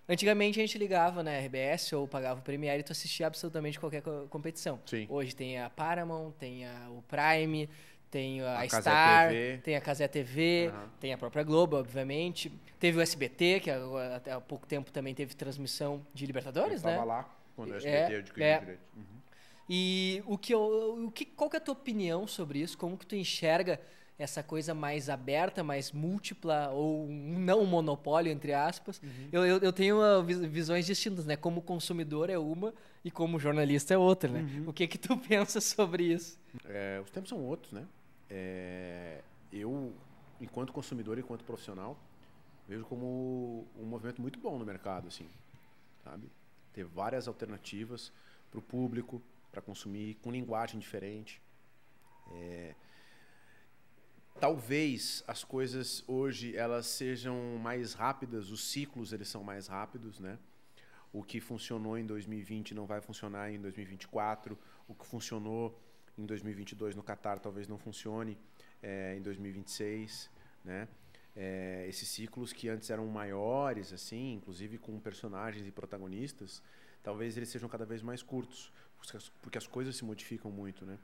Antigamente a gente ligava na RBS ou pagava o Premiere e tu assistia absolutamente qualquer co competição. Sim. Hoje tem a Paramount, tem a, o Prime, tem a, a Star, tem a Casé TV, uhum. tem a própria Globo, obviamente. Teve o SBT, que até há pouco tempo também teve transmissão de Libertadores, eu né? lá quando o SBT é, adquiriu é. direito. Uhum. E o que, eu, o que, qual que é a tua opinião sobre isso? Como que tu enxerga essa coisa mais aberta, mais múltipla, ou não um monopólio, entre aspas. Uhum. Eu, eu, eu, tenho uh, visões distintas, né? Como consumidor é uma e como jornalista é outra, né? Uhum. O que que tu pensa sobre isso? É, os tempos são outros, né? É, eu, enquanto consumidor, enquanto profissional, vejo como um movimento muito bom no mercado, assim, sabe? Ter várias alternativas para o público, para consumir com linguagem diferente. É, talvez as coisas hoje elas sejam mais rápidas, os ciclos eles são mais rápidos, né? O que funcionou em 2020 não vai funcionar em 2024. O que funcionou em 2022 no Qatar talvez não funcione é, em 2026, né? É, esses ciclos que antes eram maiores, assim, inclusive com personagens e protagonistas, talvez eles sejam cada vez mais curtos, porque as coisas se modificam muito, né?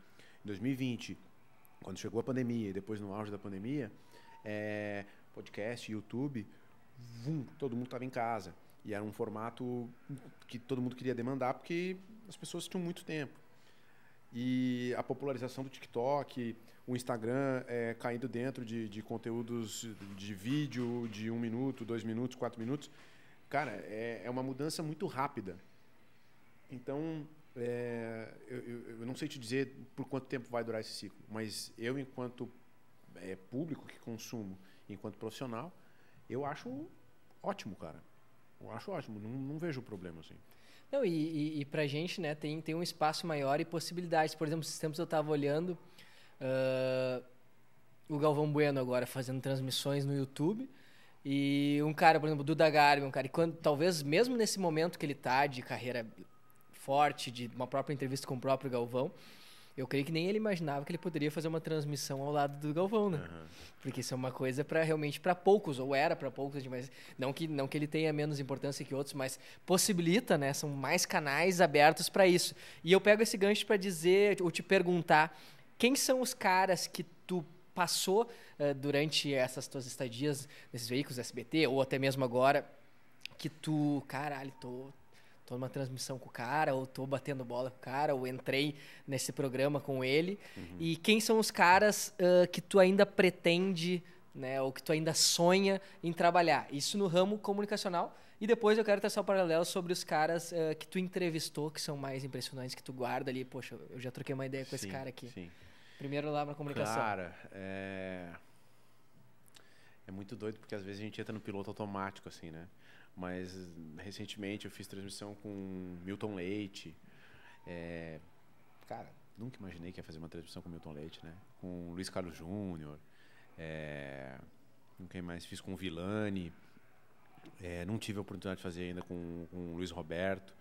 Em 2020 quando chegou a pandemia e depois no auge da pandemia, é, podcast, YouTube, vum, todo mundo estava em casa. E era um formato que todo mundo queria demandar porque as pessoas tinham muito tempo. E a popularização do TikTok, o Instagram é, caindo dentro de, de conteúdos de vídeo de um minuto, dois minutos, quatro minutos. Cara, é, é uma mudança muito rápida. Então, é, eu, eu, não sei te dizer por quanto tempo vai durar esse ciclo, mas eu, enquanto é, público que consumo, enquanto profissional, eu acho ótimo, cara. Eu acho ótimo, não, não vejo problema assim. Não, e, e, e pra gente, né, tem, tem um espaço maior e possibilidades. Por exemplo, esses tempos eu estava olhando uh, o Galvão Bueno agora fazendo transmissões no YouTube. E um cara, por exemplo, Duda Garbi, um cara, e quando, talvez mesmo nesse momento que ele tá de carreira forte, de uma própria entrevista com o próprio Galvão, eu creio que nem ele imaginava que ele poderia fazer uma transmissão ao lado do Galvão, né? Uhum. Porque isso é uma coisa para realmente para poucos, ou era para poucos, mas não que não que ele tenha menos importância que outros, mas possibilita, né? São mais canais abertos para isso. E eu pego esse gancho para dizer ou te perguntar quem são os caras que tu passou uh, durante essas tuas estadias nesses veículos SBT ou até mesmo agora que tu, caralho, tô tô numa transmissão com o cara, ou tô batendo bola com o cara, ou entrei nesse programa com ele. Uhum. E quem são os caras uh, que tu ainda pretende, né, ou que tu ainda sonha em trabalhar? Isso no ramo comunicacional. E depois eu quero traçar um paralelo sobre os caras uh, que tu entrevistou, que são mais impressionantes, que tu guarda ali. Poxa, eu já troquei uma ideia com sim, esse cara aqui. Sim. Primeiro lá na comunicação. Cara, é... É muito doido, porque às vezes a gente entra no piloto automático, assim, né? Mas recentemente eu fiz transmissão com Milton Leite. É, cara, nunca imaginei que ia fazer uma transmissão com Milton Leite, né? Com Luiz Carlos Júnior. É, quem mais fiz com Vilani. É, não tive a oportunidade de fazer ainda com, com Luiz Roberto.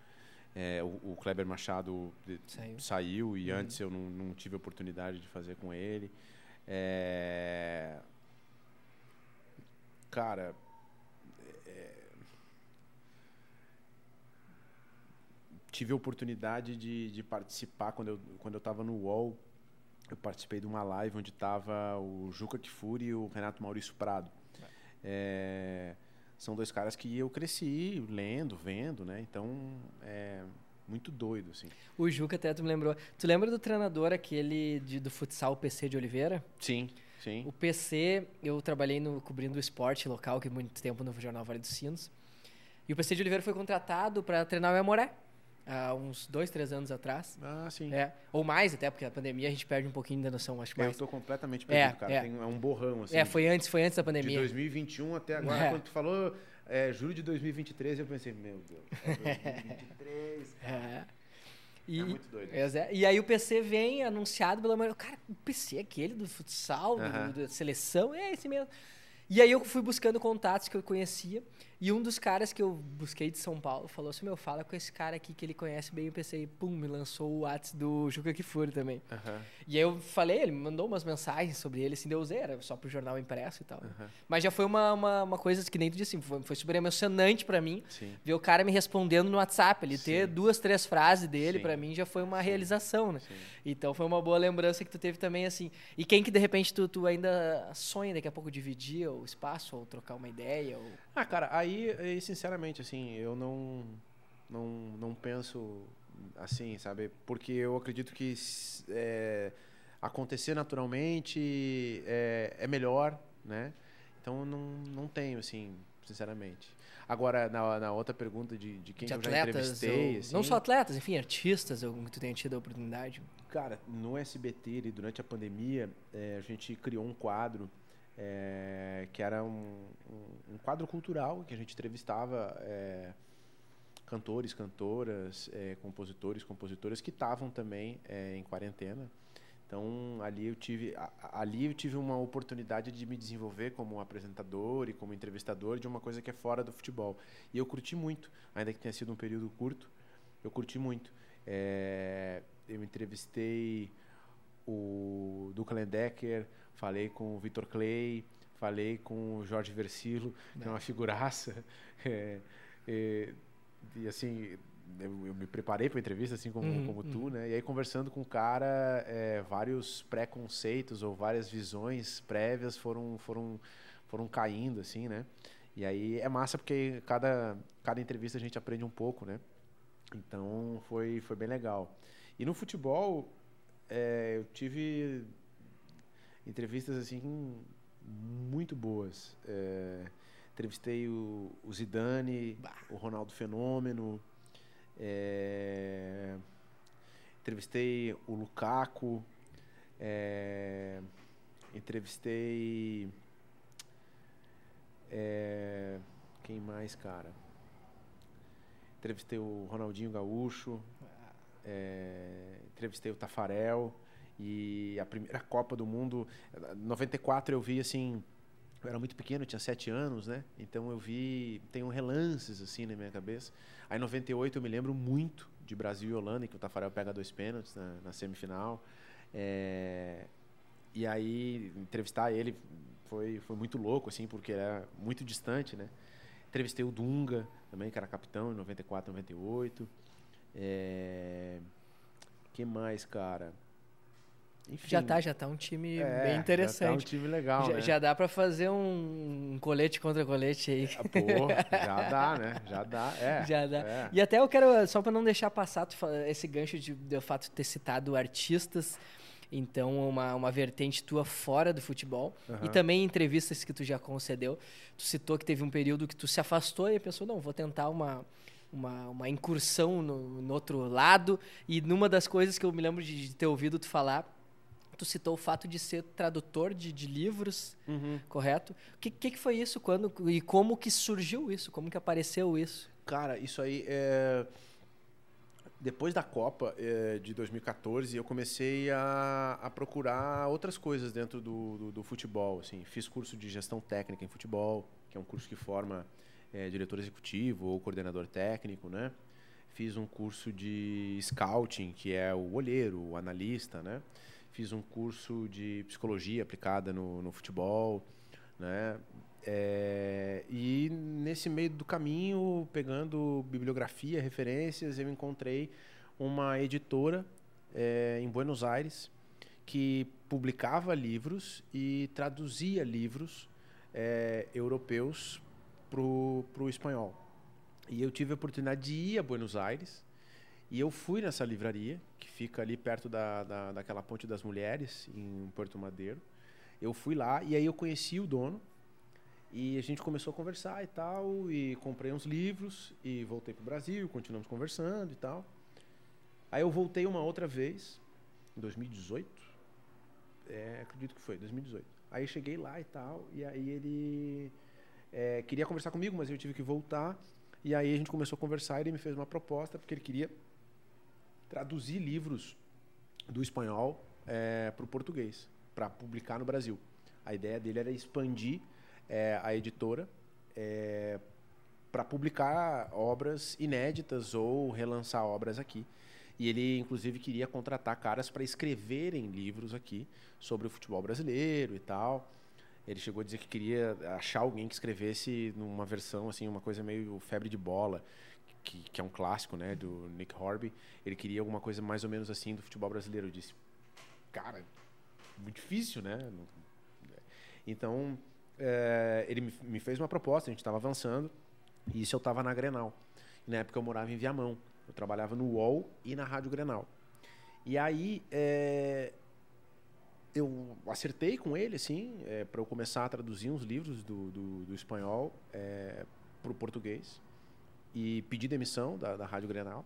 É, o, o, Kleber Machado saiu, saiu e uhum. antes eu não, não, tive a oportunidade de fazer com ele. É, cara, tive a oportunidade de, de participar quando eu quando eu estava no UOL. Eu participei de uma live onde estava o Juca Kifuri e o Renato Maurício Prado. É, são dois caras que eu cresci lendo, vendo, né? Então é muito doido assim. O Juca até tu me lembrou. Tu lembra do treinador aquele de, do futsal PC de Oliveira? Sim. Sim. O PC, eu trabalhei no, cobrindo o esporte local, que é muito tempo no Jornal Vale dos Sinos. E o PC de Oliveira foi contratado para treinar o Amoré há uns dois, três anos atrás. Ah, sim. É, ou mais até, porque a pandemia a gente perde um pouquinho da noção, acho mais. Eu estou completamente perdido, é, cara. É. Tem, é um borrão, assim. É, foi antes, foi antes da pandemia. De 2021 até agora, é. quando tu falou é, julho de 2023, eu pensei, meu Deus, é 2023. é. E, é muito doido. É, e aí o PC vem anunciado pela manhã. Cara, o PC é aquele do futsal, uh -huh. do, da seleção, é esse mesmo. E aí eu fui buscando contatos que eu conhecia. E um dos caras que eu busquei de São Paulo falou assim: Meu, fala com esse cara aqui que ele conhece bem o PC. E pum, me lançou o WhatsApp do Juca Kifuri também. Uhum. E aí eu falei, ele me mandou umas mensagens sobre ele, assim, deu usei, era só pro jornal impresso e tal. Uhum. Mas já foi uma, uma, uma, coisa que nem tu disse, assim, foi, foi super emocionante para mim Sim. ver o cara me respondendo no WhatsApp. Ele Sim. ter duas, três frases dele, para mim já foi uma Sim. realização, né? Então foi uma boa lembrança que tu teve também, assim. E quem que de repente tu, tu ainda sonha daqui a pouco dividir o espaço ou trocar uma ideia? Ou... Ah, cara, aí, aí, sinceramente, assim, eu não, não, não penso assim, sabe? Porque eu acredito que é, acontecer naturalmente é, é, melhor, né? Então, não, não tenho, assim, sinceramente. Agora, na, na outra pergunta de, de quem de eu atletas, já entrevistei... ou, assim, não só atletas, enfim, artistas, algum que tu tenha tido a oportunidade. Cara, no SBT, e durante a pandemia, é, a gente criou um quadro é, que era um, um, um, quadro cultural que a gente entrevistava é, cantores, cantoras, é, compositores, compositoras que estavam também em quarentena. Então ali eu tive ali eu tive uma oportunidade de me desenvolver como apresentador e como entrevistador de uma coisa que é fora do futebol. E eu curti muito, ainda que tenha sido um período curto, eu curti muito. Eu entrevistei o Duca Lendecker, falei com o Vitor Clay, falei com o Jorge Versilo, que é uma figuraça. É, é, e assim, eu, eu, me preparei para a entrevista, assim como, uhum, como tu, uhum. né? E aí conversando com o cara, é, vários preconceitos ou várias visões prévias foram, foram, foram caindo, assim, né? E aí é massa porque cada, cada entrevista a gente aprende um pouco, né? Então foi, foi bem legal. E no futebol, é, eu tive entrevistas assim muito boas. É, entrevistei o, o Zidane, bah. o Ronaldo Fenômeno, é, entrevistei o Lukaku, é, entrevistei é, quem mais, cara? Entrevistei o Ronaldinho Gaúcho, é, entrevistei o Tafarel. E a primeira Copa do Mundo, 94 eu vi assim, eu era muito pequeno, tinha sete anos, né? Então eu vi, tem um relances assim na minha cabeça. Aí 98 eu me lembro muito de Brasil e Holanda, que o Tafarel pega dois pênaltis na, na semifinal. É, e aí entrevistar ele foi, foi muito louco, assim, porque era muito distante, né? Entrevistei o Dunga também, que era capitão em 94, 98. É, que mais, cara? Enfim, já tá, já tá um time é, bem interessante. Já tá um time legal, já, né? já dá para fazer um, um, colete contra colete aí. Pô, já dá, né? Já dá, é. Já dá. É. E até eu quero, só para não deixar passar esse gancho de, de fato de ter citado artistas, então uma, uma vertente tua fora do futebol Uhum. e também entrevistas que tu já concedeu. Tu citou que teve um período que tu se afastou e pensou, não, vou tentar uma uma, uma incursão no, no outro lado e numa das coisas que eu me lembro de, de ter ouvido tu falar tu citou o fato de ser tradutor de, de livros, Uhum. correto? O que, que, que foi isso quando e como que surgiu isso? Como que apareceu isso? Cara, isso aí é... Depois da Copa é, de 2014, eu comecei a, a procurar outras coisas dentro do, do, do, futebol. Assim. Fiz curso de gestão técnica em futebol, que é um curso que forma é, diretor executivo ou coordenador técnico, né? Fiz um curso de scouting, que é o olheiro, o analista, né? Fiz um curso de psicologia aplicada no, no futebol, né? É, e nesse meio do caminho, pegando bibliografia, referências, eu encontrei uma editora é, em Buenos Aires que publicava livros e traduzia livros é, europeus para o espanhol. E eu tive a oportunidade de ir a Buenos Aires e eu fui nessa livraria, que fica ali perto da, da, daquela Ponte das Mulheres, em Porto Madeiro. Eu fui lá e aí eu conheci o dono, e a gente começou a conversar e tal, e comprei uns livros e voltei para o Brasil, continuamos conversando e tal. Aí eu voltei uma outra vez, em 2018, é, acredito que foi, 2018. Aí cheguei lá e tal, e aí ele é, queria conversar comigo, mas eu tive que voltar. E aí a gente começou a conversar, e ele me fez uma proposta, porque ele queria traduzir livros do espanhol é, para o português, para publicar no Brasil. A ideia dele era expandir é, a editora é, para publicar obras inéditas ou relançar obras aqui. E ele, inclusive, queria contratar caras para escreverem livros aqui sobre o futebol brasileiro e tal. Ele chegou a dizer que queria achar alguém que escrevesse numa versão, assim, uma coisa meio febre de bola, que, que é um clássico, né, do Nick Horby. Ele queria alguma coisa mais ou menos assim do futebol brasileiro. Eu disse, cara, muito difícil, né? Então, é, ele me fez uma proposta, a gente estava avançando, e isso eu estava na Grenal. Na época eu morava em Viamão. Eu trabalhava no UOL e na Rádio Grenal. E aí é, eu acertei com ele, assim, é, para eu começar a traduzir uns livros do, do, do espanhol para o português. E pedi demissão da, da Rádio Grenal.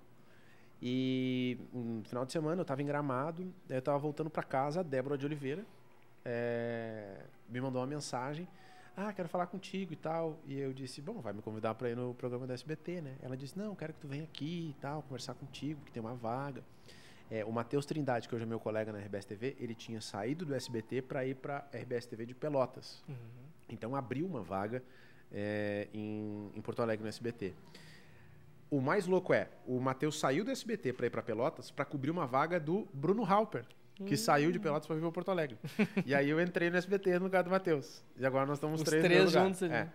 E no final de semana eu estava em Gramado, eu estava voltando para casa, a Débora de Oliveira é, me mandou uma mensagem ah, quero falar contigo e tal. E eu disse, bom, vai me convidar para ir no programa da SBT, né? Ela disse, não, quero que tu venha aqui e tal, conversar contigo, que tem uma vaga. É, o Matheus Trindade, que hoje é meu colega na RBS TV, ele tinha saído do SBT para ir para a RBS TV de Pelotas. Uhum. Então abriu uma vaga é, em, em Porto Alegre no SBT. O mais louco é, o Matheus saiu do SBT para ir para Pelotas para cobrir uma vaga do Bruno Halper, que hum. saiu de Pelotas para vir para Porto Alegre. e aí eu entrei no SBT no lugar do Matheus. E agora nós estamos Os três, três juntos ali. É.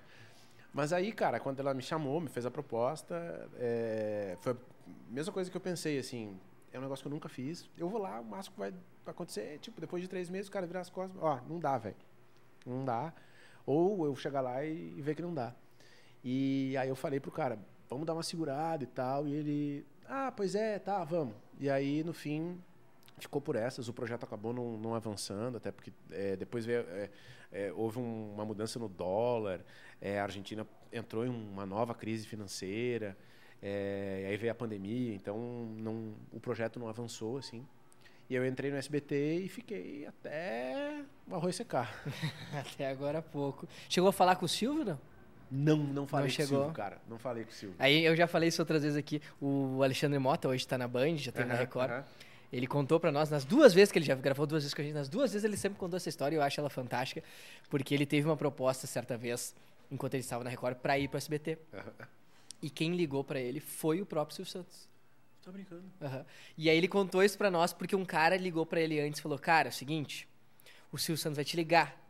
Mas aí, cara, quando ela me chamou, me fez a proposta, é, foi a mesma coisa que eu pensei, assim, é um negócio que eu nunca fiz. Eu vou lá, o máximo que vai acontecer, tipo, depois de três meses, o cara virar as costas, ó, não dá, velho. Não dá. Ou eu chegar lá e, e ver que não dá. E aí eu falei pro cara, vamos dar uma segurada e tal. E ele, ah, pois é, tá, vamos. E aí, no fim, ficou por essas. O projeto acabou não, não avançando, até porque é, depois veio, é, é, houve um, uma mudança no dólar, é, a Argentina entrou em uma nova crise financeira, é, aí veio a pandemia, então não, o projeto não avançou assim. E eu entrei no SBT e fiquei até o arroz secar. até agora há pouco. Chegou a falar com o Silvio, não? Não, não falei não chegou. com o Silvio, cara. Não falei com o Silvio. Aí eu já falei isso outras vezes aqui. O Alexandre Mota hoje está na Band, já tem uh -huh, na Record. Uh -huh. Ele contou para nós, nas duas vezes que ele já gravou duas vezes com a gente, nas duas vezes ele sempre contou essa história e eu acho ela fantástica, porque ele teve uma proposta certa vez, enquanto ele estava na Record, para ir para o SBT. Uhum. E quem ligou para ele foi o próprio Silvio Santos. Tô brincando. E aí ele contou isso para nós porque um cara ligou para ele antes e falou: Cara, é o seguinte, o Silvio Santos vai te ligar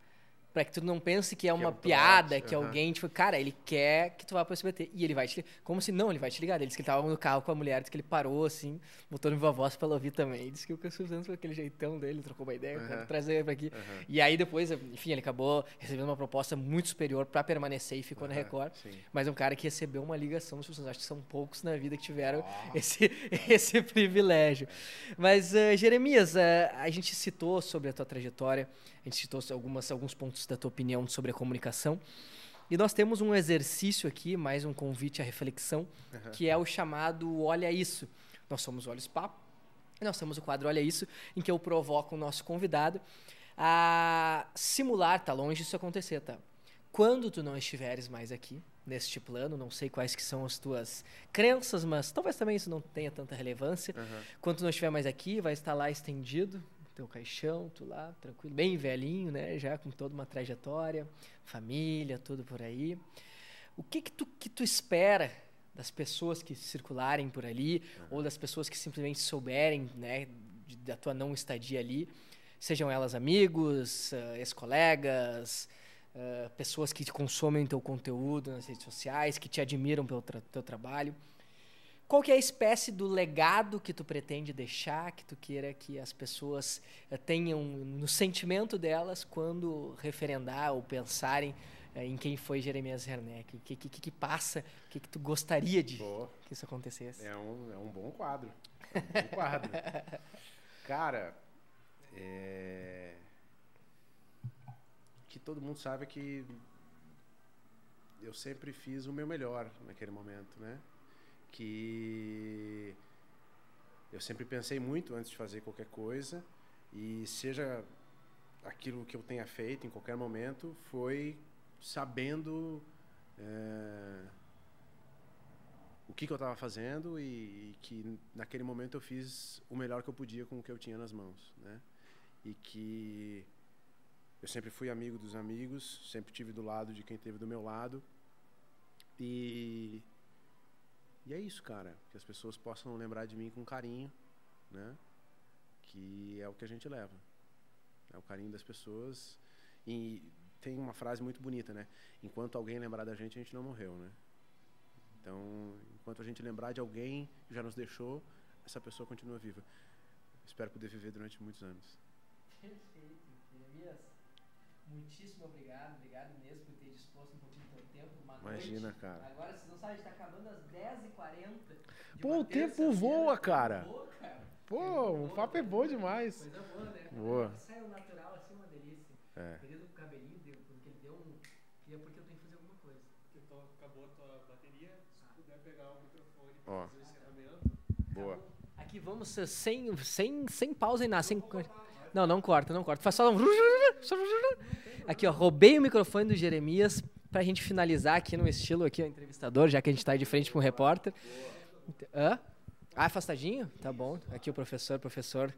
para que tu não pense que é uma que é piada, que uh -huh. alguém, tipo, cara, ele quer que tu vá pro SBT. E ele vai te ligar. Como se não, ele vai te ligar. Ele disse que ele tava no carro com a mulher, disse que ele parou, assim, botou no viva voz pra ela ouvir também. Ele disse que o Cassius com aquele jeitão dele, trocou uma ideia, uh -huh. trazer ele pra aqui. Uh -huh. E aí depois, enfim, ele acabou recebendo uma proposta muito superior para permanecer e ficou na Record. Sim. Mas é um cara que recebeu uma ligação dos Acho que são poucos na vida que tiveram esse, esse privilégio. Mas, uh, Jeremias, uh, a gente citou sobre a tua trajetória gente citou algumas, alguns pontos da tua opinião sobre a comunicação. E nós temos um exercício aqui, mais um convite à reflexão, uhum. que é o chamado Olha Isso. Nós somos Olhos Papo, e nós temos o quadro Olha Isso, em que eu provoco o nosso convidado a simular, tá longe disso acontecer, tá? Quando tu não estiveres mais aqui, neste plano, não sei quais que são as tuas crenças, mas talvez também isso não tenha tanta relevância. Uhum. Quando tu não estiver mais aqui, vai estar lá estendido, teu caixão, tu lá, tranquilo, bem velhinho, né? Já com toda uma trajetória, família, tudo por aí. O que que tu, que tu espera das pessoas que circularem por ali uhum. ou das pessoas que simplesmente souberem, né, da tua não estadia ali, sejam elas amigos, uh, ex-colegas, uh, pessoas que consomem teu conteúdo nas redes sociais, que te admiram pelo tra teu trabalho. Qual que é a espécie do legado que tu pretende deixar, que tu queira que as pessoas uh, tenham no sentimento delas quando referendar ou pensarem uh, em quem foi Jeremias Werneck? O que, que, que, passa? O que, que tu gostaria de Boa. que isso acontecesse? É um, é um bom quadro. É um bom quadro. Cara, é... que todo mundo sabe que eu sempre fiz o meu melhor naquele momento, né? Que eu sempre pensei muito antes de fazer qualquer coisa e seja aquilo que eu tenha feito em qualquer momento foi sabendo é, o que, que eu estava fazendo e, e, que naquele momento eu fiz o melhor que eu podia com o que eu tinha nas mãos, né? E que eu sempre fui amigo dos amigos, sempre tive do lado de quem esteve do meu lado. E isso, cara, que as pessoas possam lembrar de mim com carinho, né? Que é o que a gente leva. É o carinho das pessoas. E tem uma frase muito bonita, né? Enquanto alguém lembrar da gente, a gente não morreu, né? Então, enquanto a gente lembrar de alguém que já nos deixou, essa pessoa continua viva. Espero poder viver durante muitos anos. Perfeito, Jeremias. Muitíssimo obrigado, obrigado mesmo por ter disposto um pouquinho tempo. Uma Imagina, noite. cara. Agora, vocês não sabem, está acabando às 10h40. Pô, o tempo voa, cara. Voa, cara. Pô, o papo é bom demais. Coisa boa, né? Boa. Sai o natural assim, uma delícia. É. Querido o cabelinho, deu, porque ele deu um. E é porque eu tenho que fazer alguma coisa. Porque tô, acabou a tua bateria, se puder pegar o microfone Ó. para fazer o encerramento. Boa. Aqui vamos ser sem, sem, sem pausa e nada. Sem... Não, não corta, não corta. Faz só um. Aqui, ó. Roubei o microfone do Jeremias pra gente finalizar aqui no estilo aqui, ó, entrevistador, já que a gente tá de frente para um repórter. Hã? Ah, afastadinho? Tá bom. Aqui o professor, professor.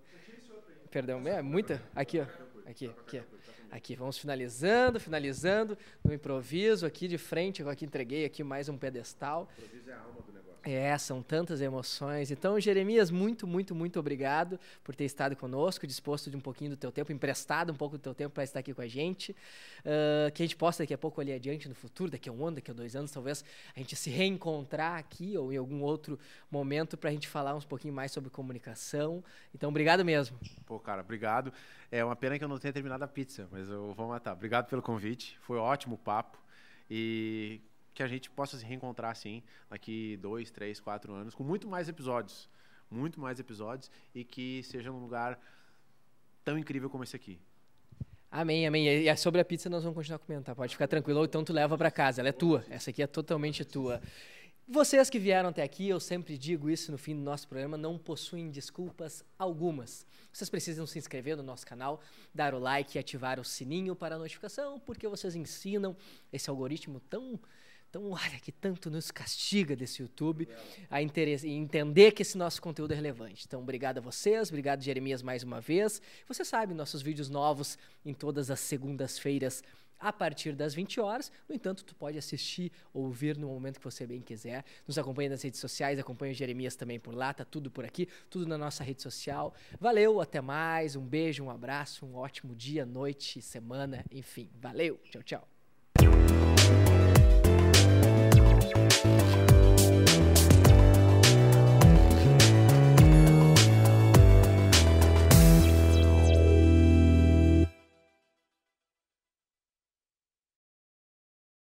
Perdão, é muita. Aqui, ó. Aqui, aqui. Aqui, vamos finalizando, finalizando no improviso aqui de frente. Eu aqui entreguei aqui mais um pedestal. Improviso é a alma do. É, são tantas emoções. Então, Jeremias, muito, muito, muito obrigado por ter estado conosco, disposto de um pouquinho do teu tempo, emprestado um pouco do teu tempo para estar aqui com a gente. Uh, que a gente possa daqui a pouco ali adiante no futuro, daqui a um ano, daqui a dois anos, talvez a gente se reencontrar aqui ou em algum outro momento para a gente falar uns pouquinho mais sobre comunicação. Então, obrigado mesmo. Pô, cara, obrigado. É uma pena que eu não tenha terminado a pizza, mas eu vou matar. Obrigado pelo convite. Foi um ótimo papo. E que a gente possa se reencontrar assim daqui dois, três, quatro anos, com muito mais episódios. Muito mais episódios e que seja um lugar tão incrível como esse aqui. Amém, amém. E e sobre a pizza nós vamos continuar a comentar. Pode ficar tranquilo, ou então tu leva para casa. Ela é tua. Essa aqui é totalmente tua. Vocês que vieram até aqui, eu sempre digo isso no fim do nosso programa, não possuem desculpas algumas. Vocês precisam se inscrever no nosso canal, dar o like e ativar o sininho para a notificação, porque vocês ensinam esse algoritmo tão tão, olha, que tanto nos castiga desse YouTube a entender que esse nosso conteúdo é relevante. Então, obrigado a vocês, obrigado Jeremias mais uma vez. Você sabe, nossos vídeos novos em todas as segundas-feiras a partir das 20 horas. No entanto, tu pode assistir, ouvir no momento que você bem quiser. Nos acompanha nas redes sociais, acompanha o Jeremias também por lá, tá tudo por aqui, tudo na nossa rede social. Valeu, até mais, um beijo, um abraço, um ótimo dia, noite, semana, enfim. Valeu, tchau, tchau. Thank you.